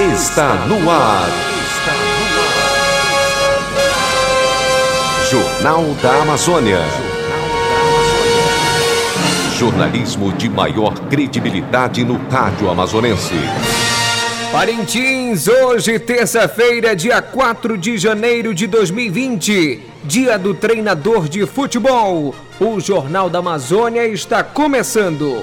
está no ar. Jornal da Amazônia. Jornalismo de maior credibilidade no rádio amazonense. Parintins, hoje, terça-feira, dia 4 de janeiro de 2020, dia do treinador de futebol. O Jornal da Amazônia está começando.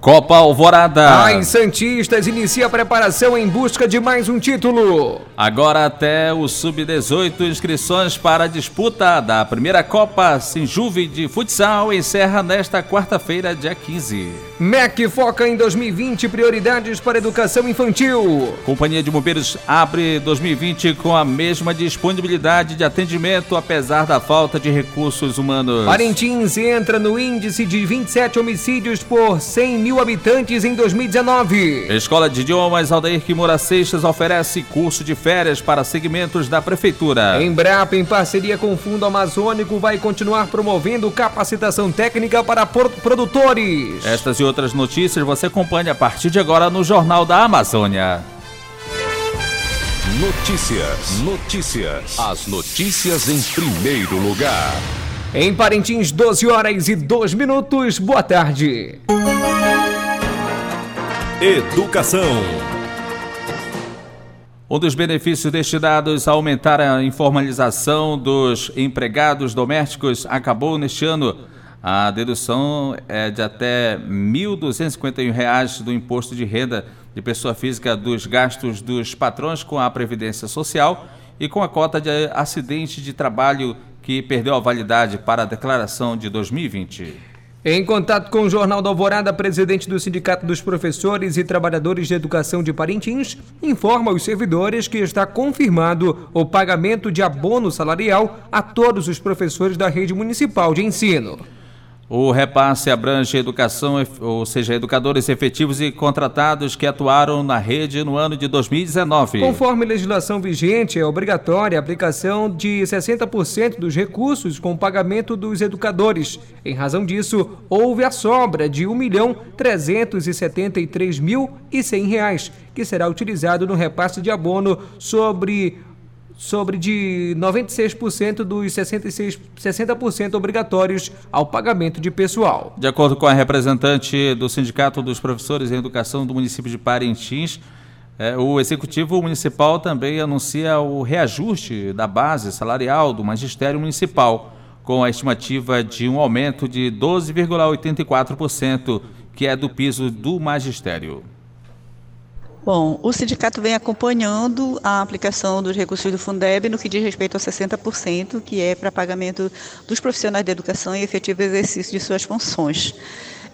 Copa Alvorada. As Santistas inicia a preparação em busca de mais um título. Agora até o Sub-18, inscrições para a disputa da primeira Copa Sinjuve de Futsal encerra nesta quarta-feira, dia 15. MEC foca em 2020 prioridades para educação infantil. Companhia de Bombeiros abre 2020 com a mesma disponibilidade de atendimento, apesar da falta de recursos humanos. Parintins entra no índice de 27 homicídios por 100 mil habitantes em 2019. Escola de Idiomas Aldair Kimura Seixas oferece curso de férias para segmentos da Prefeitura. Embrapa, em parceria com o Fundo Amazônico, vai continuar promovendo capacitação técnica para produtores. Estas e outras notícias você acompanha a partir de agora no Jornal da Amazônia. Notícias, notícias. As notícias em primeiro lugar. Em Parintins, 12 horas e 2 minutos. Boa tarde. Educação. Um dos benefícios destinados a aumentar a informalização dos empregados domésticos acabou neste ano. A dedução é de até R$ 1.251 do imposto de renda de pessoa física dos gastos dos patrões com a Previdência Social e com a cota de acidente de trabalho que perdeu a validade para a declaração de 2020. Em contato com o Jornal da Alvorada, presidente do Sindicato dos Professores e Trabalhadores de Educação de Parintins informa aos servidores que está confirmado o pagamento de abono salarial a todos os professores da rede municipal de ensino. O repasse abrange educação, ou seja, educadores efetivos e contratados que atuaram na rede no ano de 2019. Conforme legislação vigente, é obrigatória a aplicação de 60% dos recursos com pagamento dos educadores. Em razão disso, houve a sobra de R$ 1.373.100, que será utilizado no repasse de abono sobre sobre de 96% dos 66, 60% obrigatórios ao pagamento de pessoal. De acordo com a representante do Sindicato dos Professores em Educação do município de Parintins, é, o Executivo Municipal também anuncia o reajuste da base salarial do Magistério Municipal, com a estimativa de um aumento de 12,84%, que é do piso do Magistério. Bom, o sindicato vem acompanhando a aplicação dos recursos do Fundeb no que diz respeito a 60%, que é para pagamento dos profissionais de educação e efetivo exercício de suas funções.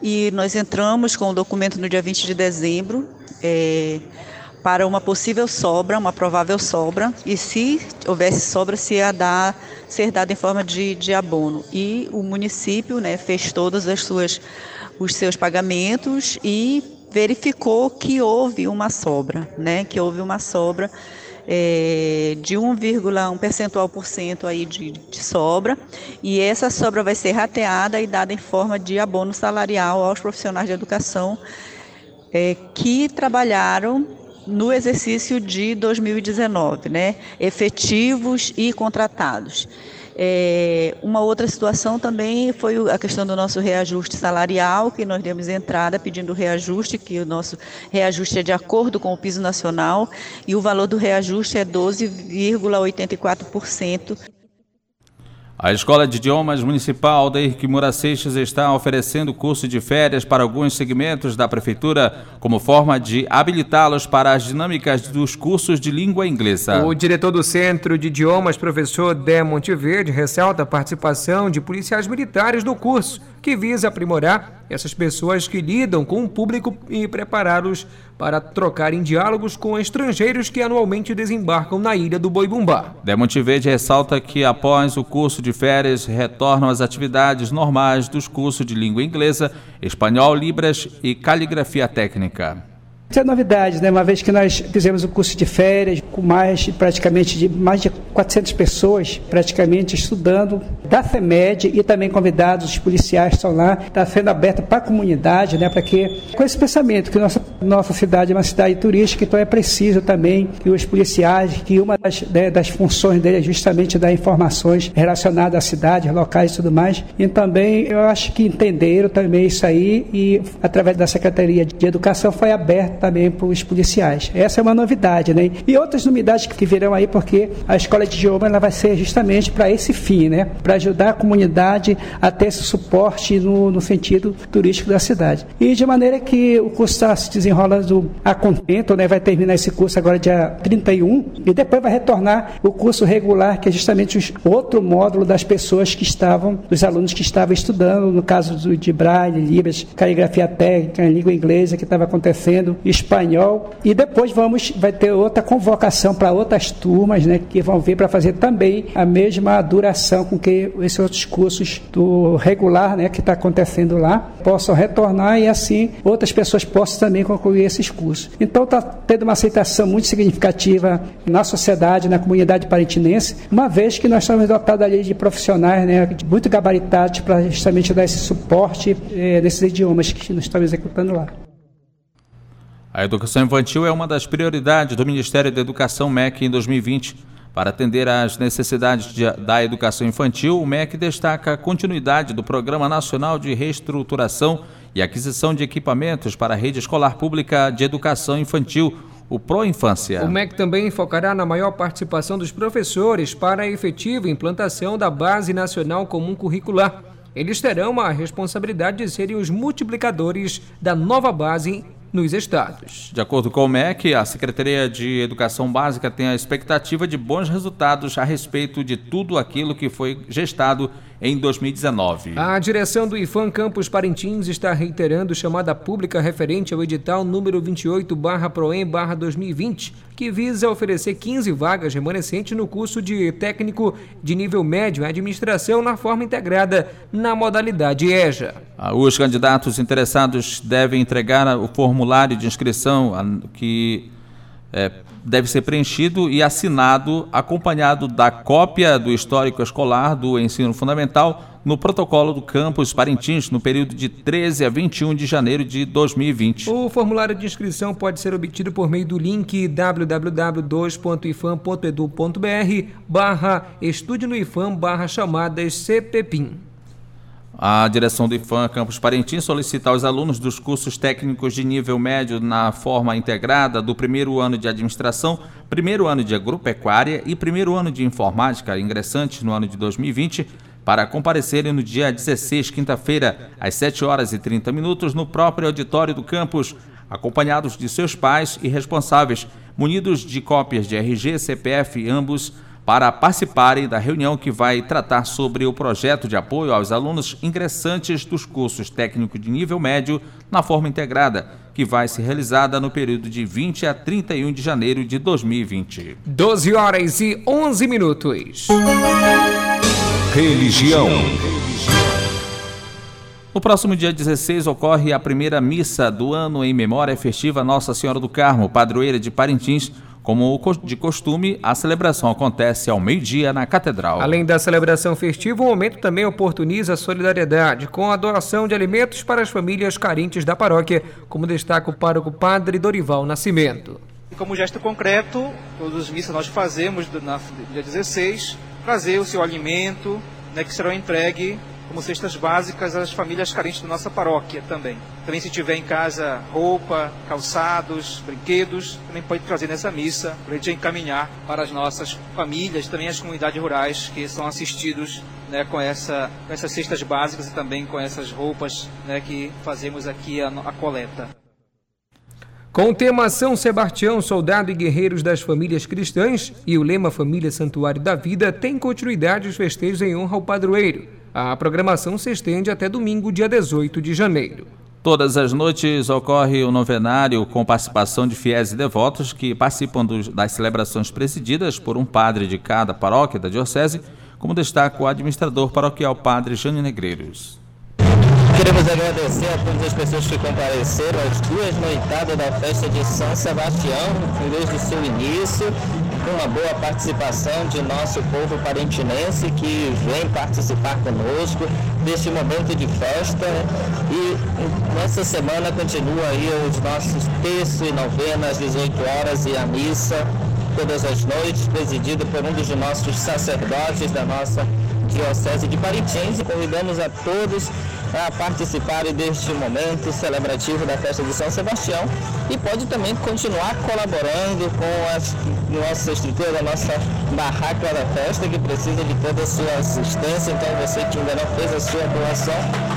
E nós entramos com o documento no dia 20 de dezembro é, para uma possível sobra, uma provável sobra, e se houvesse sobra, se ia dar, ser dada em forma de, de abono. E o município né, fez todos as suas, os seus pagamentos e verificou que houve uma sobra, né? Que houve uma sobra é, de 1,1 percentual por cento aí de, de, sobra e essa sobra vai ser rateada e dada em forma de abono salarial aos profissionais de educação é, que trabalharam no exercício de 2019, né? Efetivos e contratados. É, uma outra situação também foi a questão do nosso reajuste salarial, que nós demos entrada pedindo reajuste, que o nosso reajuste é de acordo com o piso nacional, e o valor do reajuste é 12,84%. A Escola de Idiomas Municipal da Kimura Seixas está oferecendo curso de férias para alguns segmentos da Prefeitura, como forma de habilitá-los para as dinâmicas dos cursos de língua inglesa. O diretor do Centro de Idiomas, professor Dé Monteverde, ressalta a participação de policiais militares no curso, que visa aprimorar essas pessoas que lidam com o público e prepará-los para trocarem diálogos com estrangeiros que anualmente desembarcam na ilha do Boibumbá. Demonte Verde ressalta que após o curso de férias retornam às atividades normais dos cursos de língua inglesa, espanhol, libras e caligrafia técnica. Isso é novidade, né? Uma vez que nós fizemos o curso de férias com mais praticamente de mais de 400 pessoas praticamente estudando da FEMED e também convidados os policiais estão lá, está sendo aberta para a comunidade, né? Para que com esse pensamento que nossa nossa cidade é uma cidade turística, então é preciso também que os policiais, que uma das, né, das funções dele é justamente dar informações relacionadas à cidade, locais e tudo mais. E também eu acho que entenderam também isso aí e através da Secretaria de Educação foi aberto também para os policiais. Essa é uma novidade, né? E outras novidades que virão aí, porque a escola de idioma ela vai ser justamente para esse fim, né? Para ajudar a comunidade a ter esse suporte no, no sentido turístico da cidade. E de maneira que o curso está se desenrolando a contento, né? Vai terminar esse curso agora dia 31 e depois vai retornar o curso regular, que é justamente o outro módulo das pessoas que estavam, dos alunos que estavam estudando, no caso de Braille, Libras, caligrafia técnica, língua inglesa que estava acontecendo, espanhol. E depois vamos, vai ter outra convocação para outras turmas, né, que vão vir para fazer também a mesma duração com que esses outros cursos do regular, né, que está acontecendo lá, possam retornar e assim outras pessoas possam também concluir esses cursos. Então está tendo uma aceitação muito significativa na sociedade, na comunidade parintinense, uma vez que nós estamos dotados ali de profissionais, né, muito gabaritados para justamente dar esse suporte eh, nesses idiomas que nós estamos executando lá. A educação infantil é uma das prioridades do Ministério da Educação MEC em 2020. Para atender às necessidades de, da educação infantil, o MEC destaca a continuidade do Programa Nacional de Reestruturação e Aquisição de Equipamentos para a Rede Escolar Pública de Educação Infantil, o Pro-Infância. O MEC também focará na maior participação dos professores para a efetiva implantação da Base Nacional Comum Curricular. Eles terão a responsabilidade de serem os multiplicadores da nova base nos estados. De acordo com o MEC, a Secretaria de Educação Básica tem a expectativa de bons resultados a respeito de tudo aquilo que foi gestado em 2019. A direção do IFAM Campus Parintins está reiterando chamada pública referente ao edital número 28/proem/2020, que visa oferecer 15 vagas remanescentes no curso de técnico de nível médio em administração na forma integrada na modalidade EJA. Ah, os candidatos interessados devem entregar o formulário de inscrição que é, deve ser preenchido e assinado, acompanhado da cópia do histórico escolar do ensino fundamental no protocolo do campus Parintins no período de 13 a 21 de janeiro de 2020. O formulário de inscrição pode ser obtido por meio do link www.ifam.edu.br barra estude no IFAM barra chamadas CPPIM. A direção do IFAM Campus Parintins solicita aos alunos dos cursos técnicos de nível médio na forma integrada do primeiro ano de administração, primeiro ano de agropecuária e primeiro ano de informática ingressantes no ano de 2020 para comparecerem no dia 16, quinta-feira, às 7 horas e 30 minutos, no próprio auditório do campus, acompanhados de seus pais e responsáveis, munidos de cópias de RG, CPF, ambos para participarem da reunião que vai tratar sobre o projeto de apoio aos alunos ingressantes dos cursos técnicos de nível médio na forma integrada, que vai ser realizada no período de 20 a 31 de janeiro de 2020. 12 horas e 11 minutos. Religião. No próximo dia 16 ocorre a primeira missa do ano em memória festiva Nossa Senhora do Carmo, padroeira de Parintins, como de costume, a celebração acontece ao meio-dia na Catedral. Além da celebração festiva, o momento também oportuniza a solidariedade com a doação de alimentos para as famílias carentes da paróquia, como destaca o pároco Padre Dorival Nascimento. Como gesto concreto, todas as missas nós fazemos no dia 16, trazer o seu alimento, né, que será entregue como cestas básicas às famílias carentes da nossa paróquia também. Também se tiver em casa roupa, calçados, brinquedos, também pode trazer nessa missa para a gente encaminhar para as nossas famílias, também as comunidades rurais que são assistidos né, com, essa, com essas cestas básicas e também com essas roupas né, que fazemos aqui a, a coleta. Com o tema São Sebastião, Soldado e Guerreiros das Famílias Cristãs e o lema Família Santuário da Vida, tem continuidade os festejos em honra ao padroeiro. A programação se estende até domingo, dia 18 de janeiro. Todas as noites ocorre o novenário com participação de fiéis e devotos que participam dos, das celebrações presididas por um padre de cada paróquia da Diocese, como destaca o administrador paroquial Padre Jânio Negreiros. Queremos agradecer a todas as pessoas que compareceram às duas noitadas da festa de São Sebastião, desde o seu início, uma boa participação de nosso povo parentinense que vem participar conosco deste momento de festa. E nessa semana continua aí os nossos textos e novenas às 18 horas e a missa todas as noites, presidido por um dos nossos sacerdotes da nossa Diocese de Parintins. E convidamos a todos a participarem deste momento celebrativo da festa de São Sebastião e pode também continuar colaborando com as nossa estrutura da nossa barraca da festa que precisa de toda a sua assistência. Então você que ainda não fez a sua doação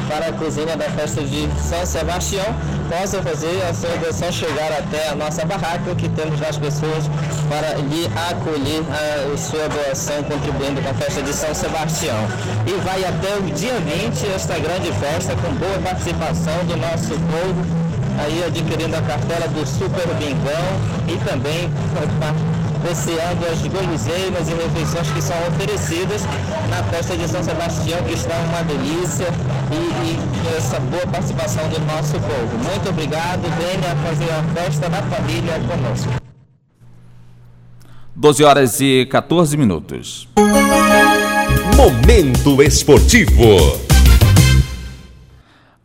para a cozinha da festa de São Sebastião, possa fazer a sua doação chegar até a nossa barraca que temos as pessoas para lhe acolher a, a sua doação contribuindo com a festa de São Sebastião. E vai até o dia 20 esta grande festa com boa participação do nosso povo, aí adquirindo a cartela do Super Bingão e também apreciando as guloseimas e refeições que são oferecidas na festa de São Sebastião, que está uma delícia e, e essa boa participação do nosso povo. Muito obrigado, venha fazer a festa da família conosco. 12 horas e 14 minutos. Momento Esportivo.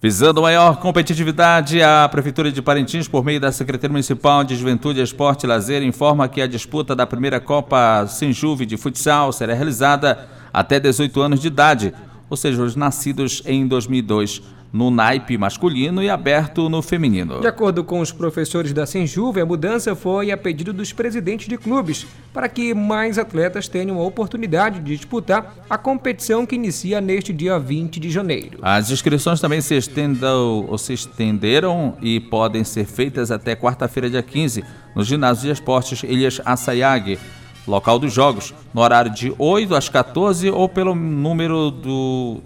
Visando maior competitividade, a Prefeitura de Parintins, por meio da Secretaria Municipal de Juventude, Esporte e Lazer, informa que a disputa da primeira Copa Senjuve de Futsal será realizada até 18 anos de idade, ou seja, os nascidos em 2002 no naipe masculino e aberto no feminino. De acordo com os professores da Senjuve, a mudança foi a pedido dos presidentes de clubes, para que mais atletas tenham a oportunidade de disputar a competição que inicia neste dia 20 de janeiro. As inscrições também se, estendam, ou se estenderam e podem ser feitas até quarta-feira, dia 15, no ginásio de esportes Ilhas Assayag, local dos jogos, no horário de 8 às 14 ou pelo número do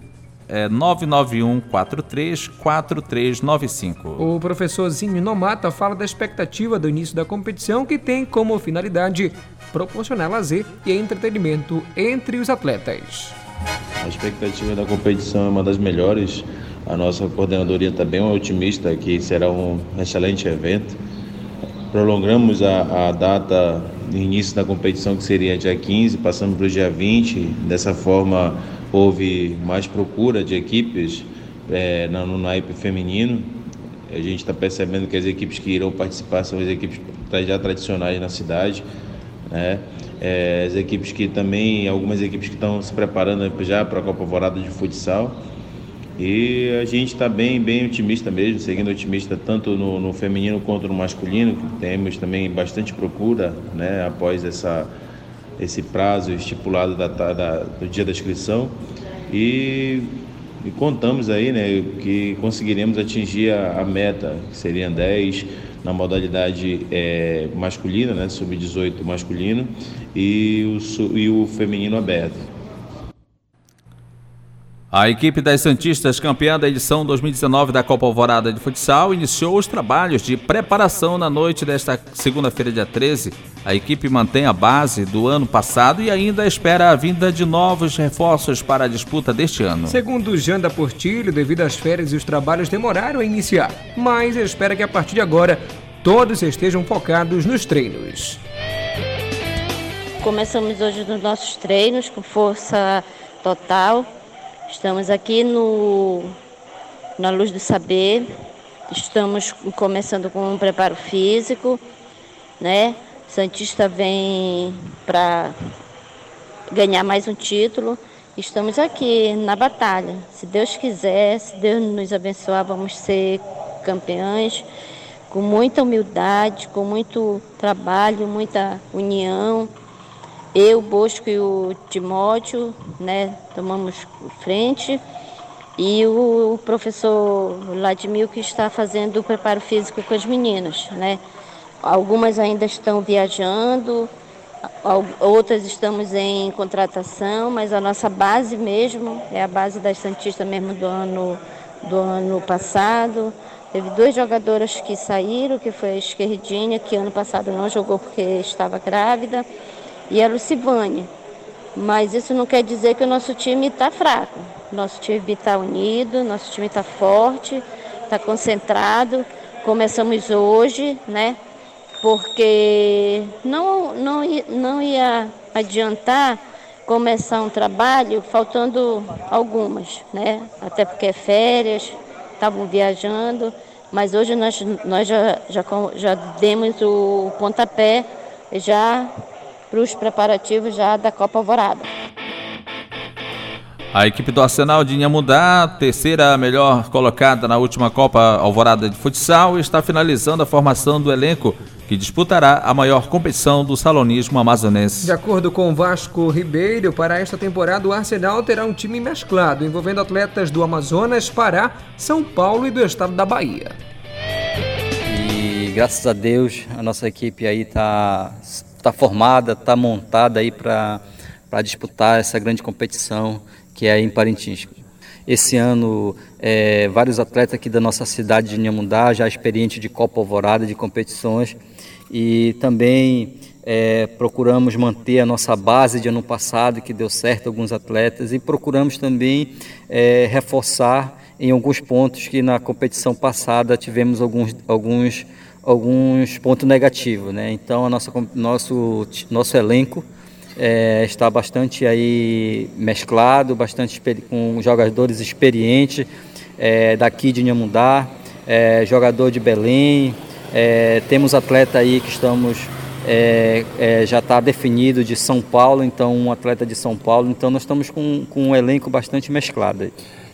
é 991434395. O professor Zinho Nomata fala da expectativa do início da competição que tem como finalidade proporcionar lazer e entretenimento entre os atletas. A expectativa da competição é uma das melhores. A nossa coordenadoria está bem otimista que será um excelente evento. Prolongamos a, a data início da competição, que seria dia 15, passando para o dia 20. Dessa forma, houve mais procura de equipes é, no naipe feminino. A gente está percebendo que as equipes que irão participar são as equipes já tradicionais na cidade. Né? É, as equipes que também, algumas equipes que estão se preparando já para a Copa Vorada de Futsal. E a gente está bem, bem otimista mesmo, seguindo otimista tanto no, no, feminino quanto no masculino, que temos também bastante procura né, após essa esse prazo estipulado da, da, do dia da inscrição e, e, contamos aí né, que conseguiremos atingir a, a meta, que seriam 10 na modalidade é, masculina, né, sub-18 masculino, e o, e o feminino aberto. A equipe das Santistas, campeã da edição 2019 da Copa Alvorada de Futsal, iniciou os trabalhos de preparação na noite desta segunda-feira, dia 13. A equipe mantém a base do ano passado e ainda espera a vinda de novos reforços para a disputa deste ano. Segundo Janda Portilho, devido às férias e os trabalhos demoraram a iniciar, mas espera que a partir de agora todos estejam focados nos treinos. Começamos hoje nos nossos treinos com força total Estamos aqui no, na Luz do Saber, estamos começando com um preparo físico, né? Santista vem para ganhar mais um título. Estamos aqui na batalha. Se Deus quiser, se Deus nos abençoar, vamos ser campeões com muita humildade, com muito trabalho, muita união eu, Bosco e o Timóteo, né, tomamos frente e o professor Vladimir que está fazendo o preparo físico com as meninas, né? Algumas ainda estão viajando, outras estamos em contratação, mas a nossa base mesmo é a base das Santistas mesmo do ano, do ano passado. Teve duas jogadoras que saíram, que foi a Esquerdinha, que ano passado não jogou porque estava grávida e a Lucivânia. Mas isso não quer dizer que o nosso time está fraco. Nosso time está unido, nosso time está forte, está concentrado. Começamos hoje, né? Porque não, não, não ia adiantar começar um trabalho faltando algumas, né? Até porque é férias, estavam viajando, mas hoje nós, nós já, já, já demos o pontapé já para os preparativos já da Copa Alvorada. A equipe do Arsenal de Inhamudá, terceira melhor colocada na última Copa Alvorada de Futsal, está finalizando a formação do elenco que disputará a maior competição do salonismo amazonense. De acordo com Vasco Ribeiro, para esta temporada o Arsenal terá um time mesclado, envolvendo atletas do Amazonas, Pará, São Paulo e do estado da Bahia. E graças a Deus a nossa equipe aí está tá formada, está montada aí para disputar essa grande competição que é em Parintins. Esse ano, é, vários atletas aqui da nossa cidade de Inhamundá, já experientes de Copa Alvorada, de competições, e também é, procuramos manter a nossa base de ano passado, que deu certo alguns atletas, e procuramos também é, reforçar em alguns pontos que na competição passada tivemos alguns, alguns, alguns pontos negativos. Né? Então, a nossa, nosso, nosso elenco é, está bastante aí mesclado, bastante com jogadores experientes é, daqui de Inhamundá, é, jogador de Belém, é, temos atleta aí que estamos é, é, já está definido de São Paulo, então um atleta de São Paulo, então nós estamos com, com um elenco bastante mesclado.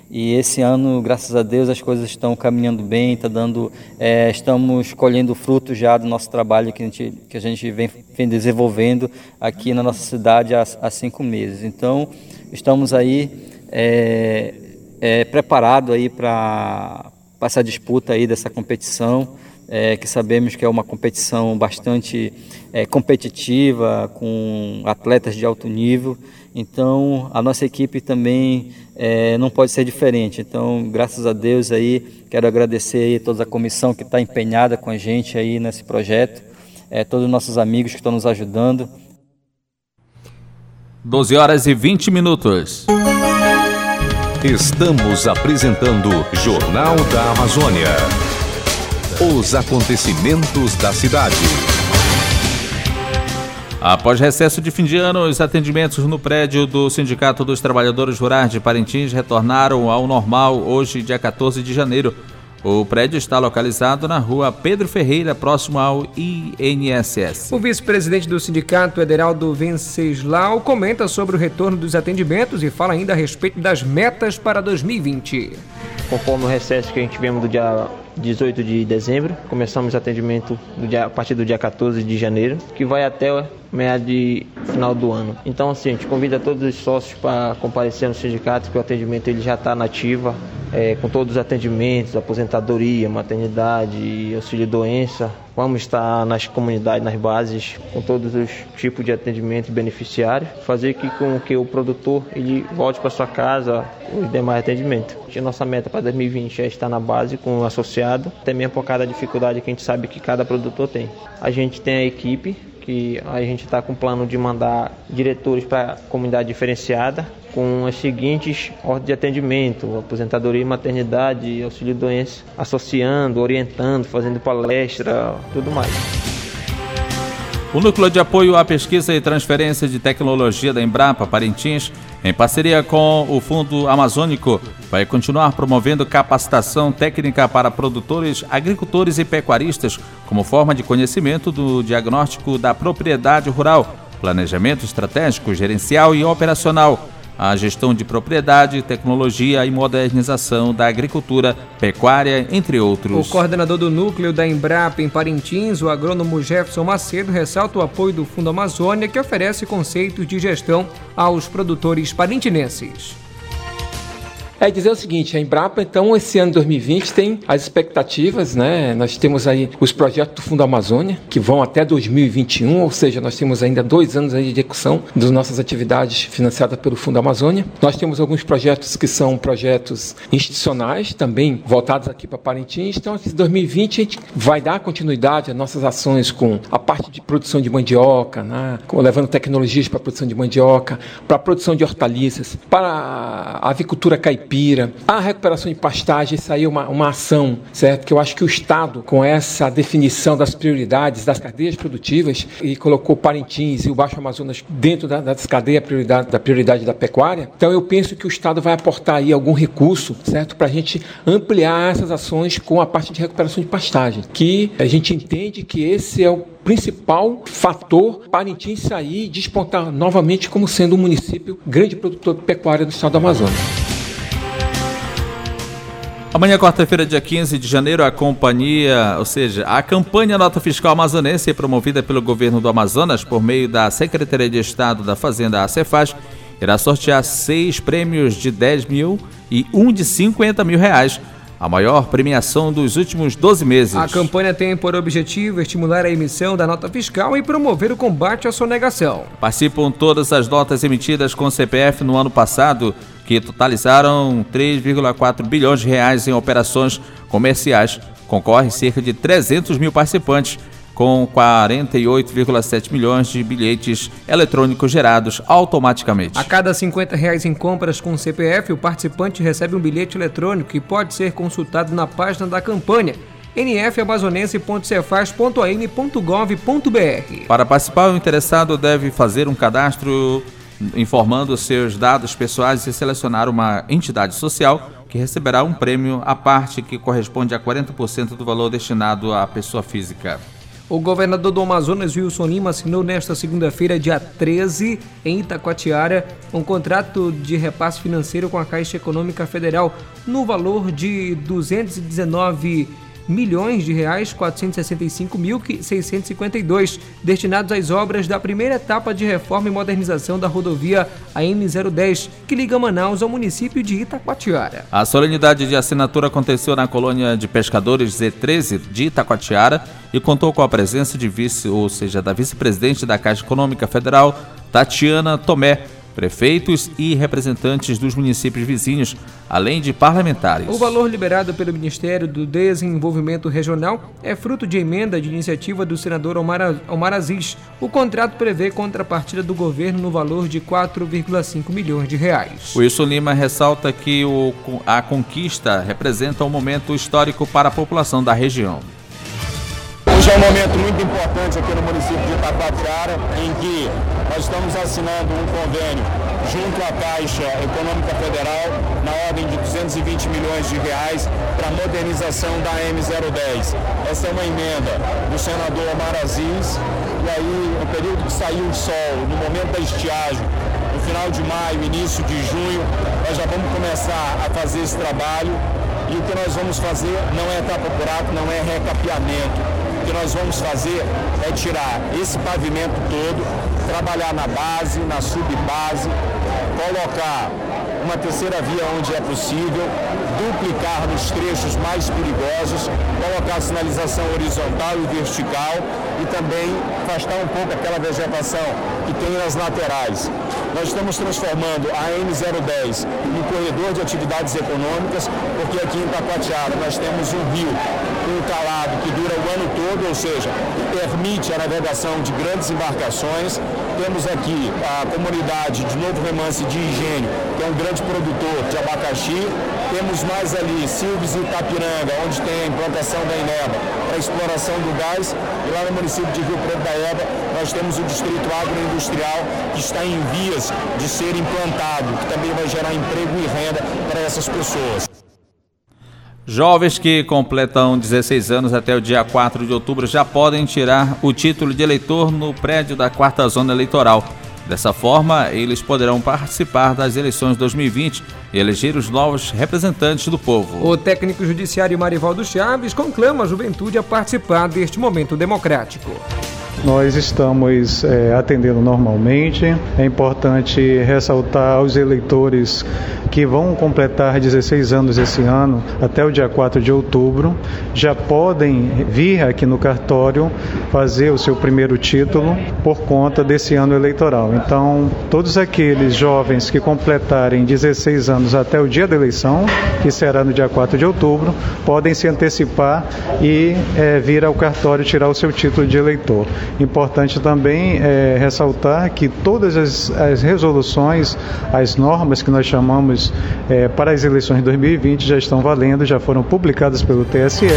E esse ano, graças a Deus, as coisas estão caminhando bem, tá dando, é, estamos colhendo frutos já do nosso trabalho que a gente, que a gente vem, vem desenvolvendo aqui na nossa cidade há, há cinco meses. Então, estamos aí é, é, preparados aí para essa disputa aí dessa competição, é, que sabemos que é uma competição bastante é, competitiva, com atletas de alto nível. Então, a nossa equipe também é, não pode ser diferente. Então, graças a Deus aí, quero agradecer aí toda a comissão que está empenhada com a gente aí nesse projeto, é, todos os nossos amigos que estão nos ajudando. 12 horas e 20 minutos. Estamos apresentando Jornal da Amazônia. Os acontecimentos da cidade. Após recesso de fim de ano, os atendimentos no prédio do Sindicato dos Trabalhadores Rurais de Parintins retornaram ao normal hoje, dia 14 de janeiro. O prédio está localizado na rua Pedro Ferreira, próximo ao INSS. O vice-presidente do sindicato, Ederaldo Venceslau, comenta sobre o retorno dos atendimentos e fala ainda a respeito das metas para 2020. Conforme o recesso que a gente tivemos do dia 18 de dezembro, começamos atendimento dia, a partir do dia 14 de janeiro, que vai até meado de final do ano. Então, assim, a gente convida todos os sócios para comparecer no sindicato, que o atendimento ele já está nativa, é, com todos os atendimentos, aposentadoria, maternidade, auxílio doença. Vamos estar nas comunidades, nas bases, com todos os tipos de atendimento beneficiários, fazer que com que o produtor ele volte para sua casa os demais atendimentos. A nossa meta para 2020 é estar na base com o associado, também por cada dificuldade que a gente sabe que cada produtor tem. A gente tem a equipe que a gente está com o plano de mandar diretores para a comunidade diferenciada com as seguintes ordens de atendimento, aposentadoria maternidade, auxílio doença, associando, orientando, fazendo palestra, tudo mais. O Núcleo de Apoio à Pesquisa e Transferência de Tecnologia da Embrapa Parintins, em parceria com o Fundo Amazônico, vai continuar promovendo capacitação técnica para produtores, agricultores e pecuaristas, como forma de conhecimento do diagnóstico da propriedade rural, planejamento estratégico, gerencial e operacional a gestão de propriedade, tecnologia e modernização da agricultura, pecuária, entre outros. O coordenador do núcleo da Embrapa em Parintins, o agrônomo Jefferson Macedo, ressalta o apoio do Fundo Amazônia, que oferece conceitos de gestão aos produtores parintinenses. É dizer o seguinte, a Embrapa, então, esse ano 2020 tem as expectativas, né? Nós temos aí os projetos do Fundo Amazônia, que vão até 2021, ou seja, nós temos ainda dois anos aí de execução das nossas atividades financiadas pelo Fundo Amazônia. Nós temos alguns projetos que são projetos institucionais, também voltados aqui para Parintins. Então, em 2020, a gente vai dar continuidade às nossas ações com a parte de produção de mandioca, né? levando tecnologias para a produção de mandioca, para a produção de hortaliças, para a avicultura caipira, a recuperação de pastagem. Aí é uma, uma ação, certo? Que eu acho que o Estado, com essa definição das prioridades das cadeias produtivas, e colocou Parintins e o Baixo Amazonas dentro da, das cadeias prioridade, da prioridade da pecuária, então eu penso que o Estado vai aportar aí algum recurso, certo? Para a gente ampliar essas ações com a parte de recuperação de pastagem, que a gente entende que esse é o principal fator Parintins sair e despontar novamente como sendo um município grande produtor de pecuária do estado do Amazonas. Amanhã, quarta-feira, dia 15 de janeiro, a companhia, ou seja, a campanha Nota Fiscal Amazonense, promovida pelo governo do Amazonas por meio da Secretaria de Estado da Fazenda, a Cefaz, irá sortear seis prêmios de 10 mil e um de 50 mil reais a maior premiação dos últimos 12 meses. A campanha tem por objetivo estimular a emissão da nota fiscal e promover o combate à sonegação. Participam todas as notas emitidas com CPF no ano passado, que totalizaram 3,4 bilhões de reais em operações comerciais. Concorre cerca de 300 mil participantes com 48,7 milhões de bilhetes eletrônicos gerados automaticamente. A cada 50 reais em compras com CPF, o participante recebe um bilhete eletrônico que pode ser consultado na página da campanha nfamazonense.cefaz.am.gov.br. Para participar, o interessado deve fazer um cadastro informando seus dados pessoais e selecionar uma entidade social que receberá um prêmio à parte que corresponde a 40% do valor destinado à pessoa física. O governador do Amazonas, Wilson Lima, assinou nesta segunda-feira, dia 13, em Itacoatiara, um contrato de repasse financeiro com a Caixa Econômica Federal no valor de 219 milhões de reais 465 mil 652 destinados às obras da primeira etapa de reforma e modernização da rodovia AM010 que liga Manaus ao município de Itacoatiara. A solenidade de assinatura aconteceu na colônia de pescadores Z13 de Itacoatiara e contou com a presença de vice, ou seja, da vice-presidente da Caixa Econômica Federal, Tatiana Tomé, prefeitos e representantes dos municípios vizinhos, além de parlamentares. O valor liberado pelo Ministério do Desenvolvimento Regional é fruto de emenda de iniciativa do senador Omar, Omar Aziz. O contrato prevê contrapartida do governo no valor de 4,5 milhões de reais. Wilson Lima ressalta que o, a conquista representa um momento histórico para a população da região. Hoje é um momento muito importante aqui no município de Itacoatiara, em que nós estamos assinando um convênio junto à Caixa Econômica Federal na ordem de 220 milhões de reais para a modernização da M010. Essa é uma emenda do senador Omar Aziz e aí no período que saiu o sol, no momento da estiagem, no final de maio, início de junho, nós já vamos começar a fazer esse trabalho e o que nós vamos fazer não é tapa-buraco, não é recapeamento, que nós vamos fazer é tirar esse pavimento todo, trabalhar na base, na subbase, colocar uma terceira via onde é possível, duplicar nos trechos mais perigosos, colocar sinalização horizontal e vertical e também afastar um pouco aquela vegetação que tem nas laterais. Nós estamos transformando a M010 no corredor de atividades econômicas, porque aqui em Taquatiara nós temos um rio um calado que dura o ano todo, ou seja, permite a navegação de grandes embarcações. Temos aqui a comunidade de Novo Remance de que é um grande produtor de abacaxi. Temos mais ali Silves e Itapiranga, onde tem a implantação da Ineba para exploração do gás. E lá no município de Rio Preto da Eba, nós temos o distrito agroindustrial que está em vias de ser implantado, que também vai gerar emprego e renda para essas pessoas. Jovens que completam 16 anos até o dia 4 de outubro já podem tirar o título de eleitor no prédio da quarta zona eleitoral. Dessa forma, eles poderão participar das eleições 2020 e eleger os novos representantes do povo. O técnico judiciário Marivaldo Chaves conclama a juventude a participar deste momento democrático. Nós estamos é, atendendo normalmente. É importante ressaltar aos eleitores que vão completar 16 anos esse ano, até o dia 4 de outubro, já podem vir aqui no cartório fazer o seu primeiro título por conta desse ano eleitoral. Então, todos aqueles jovens que completarem 16 anos até o dia da eleição, que será no dia 4 de outubro, podem se antecipar e é, vir ao cartório tirar o seu título de eleitor. Importante também é, ressaltar que todas as, as resoluções, as normas que nós chamamos é, para as eleições de 2020 já estão valendo, já foram publicadas pelo TSE.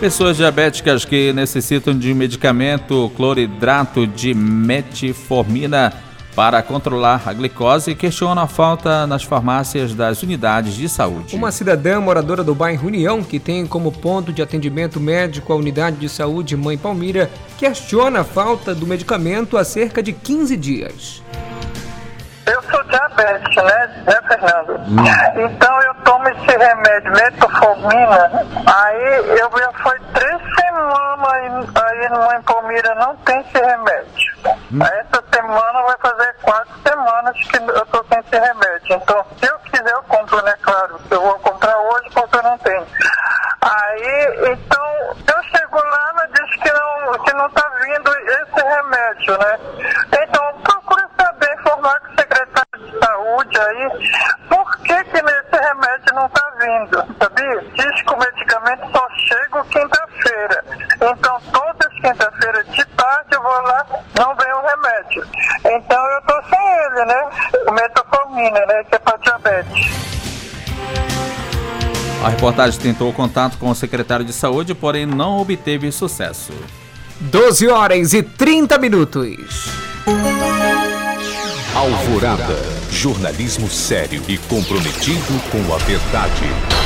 Pessoas diabéticas que necessitam de medicamento cloridrato de metformina para controlar a glicose questionam a falta nas farmácias das unidades de saúde. Uma cidadã moradora do bairro União, que tem como ponto de atendimento médico a unidade de saúde Mãe Palmira, questiona a falta do medicamento há cerca de 15 dias. Eu sou diabético, né, né Fernando? Hum. Então eu tomo esse remédio, metformina, aí eu já foi três semanas aí, aí no Mãe Palmira não tem esse remédio. Hum. Essa semana vai fazer quatro semanas que eu tô sem esse remédio. Então, se eu quiser, eu compro, né? Claro, eu vou comprar hoje porque eu não tenho. Aí, então, eu chego lá, ela diz que não, que não tá vindo esse remédio, né? Então, procure saber, informar com o secretário de saúde aí, por que que nesse remédio não tá vindo, sabia? Diz que o medicamento só chega quinta-feira. Então, todas quinta-feira de tarde eu vou lá, não vem o remédio. Então, eu tô sem ele, né? O metformina, né? Que é para diabetes. A reportagem tentou contato com o secretário de saúde, porém não obteve sucesso. 12 horas e 30 minutos. Alvorada. Jornalismo sério e comprometido com a verdade.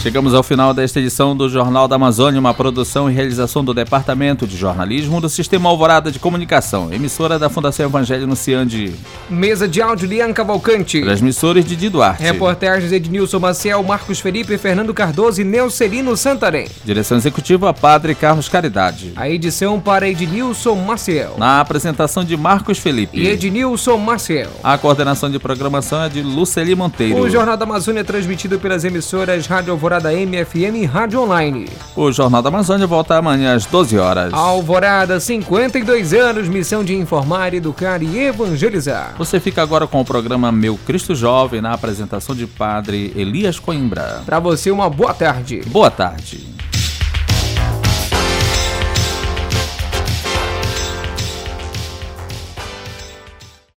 Chegamos ao final desta edição do Jornal da Amazônia, uma produção e realização do Departamento de Jornalismo do Sistema Alvorada de Comunicação, emissora da Fundação Evangelho no Ciande. Mesa de áudio Lian Cavalcante. Transmissores de Duarte. Reportagens Ednilson Maciel, Marcos Felipe, Fernando Cardoso e Neucelino Santarém. Direção executiva Padre Carlos Caridade. A edição para Ednilson Maciel. Na apresentação de Marcos Felipe. E Ednilson Maciel. A coordenação de programação é de Luceli Monteiro. O Jornal da Amazônia é transmitido pelas emissoras Rádio Alvorada Alvorada MFM Rádio Online. O Jornal da Amazônia volta amanhã às 12 horas. Alvorada, 52 anos, missão de informar, educar e evangelizar. Você fica agora com o programa Meu Cristo Jovem, na apresentação de Padre Elias Coimbra. Para você, uma boa tarde. Boa tarde.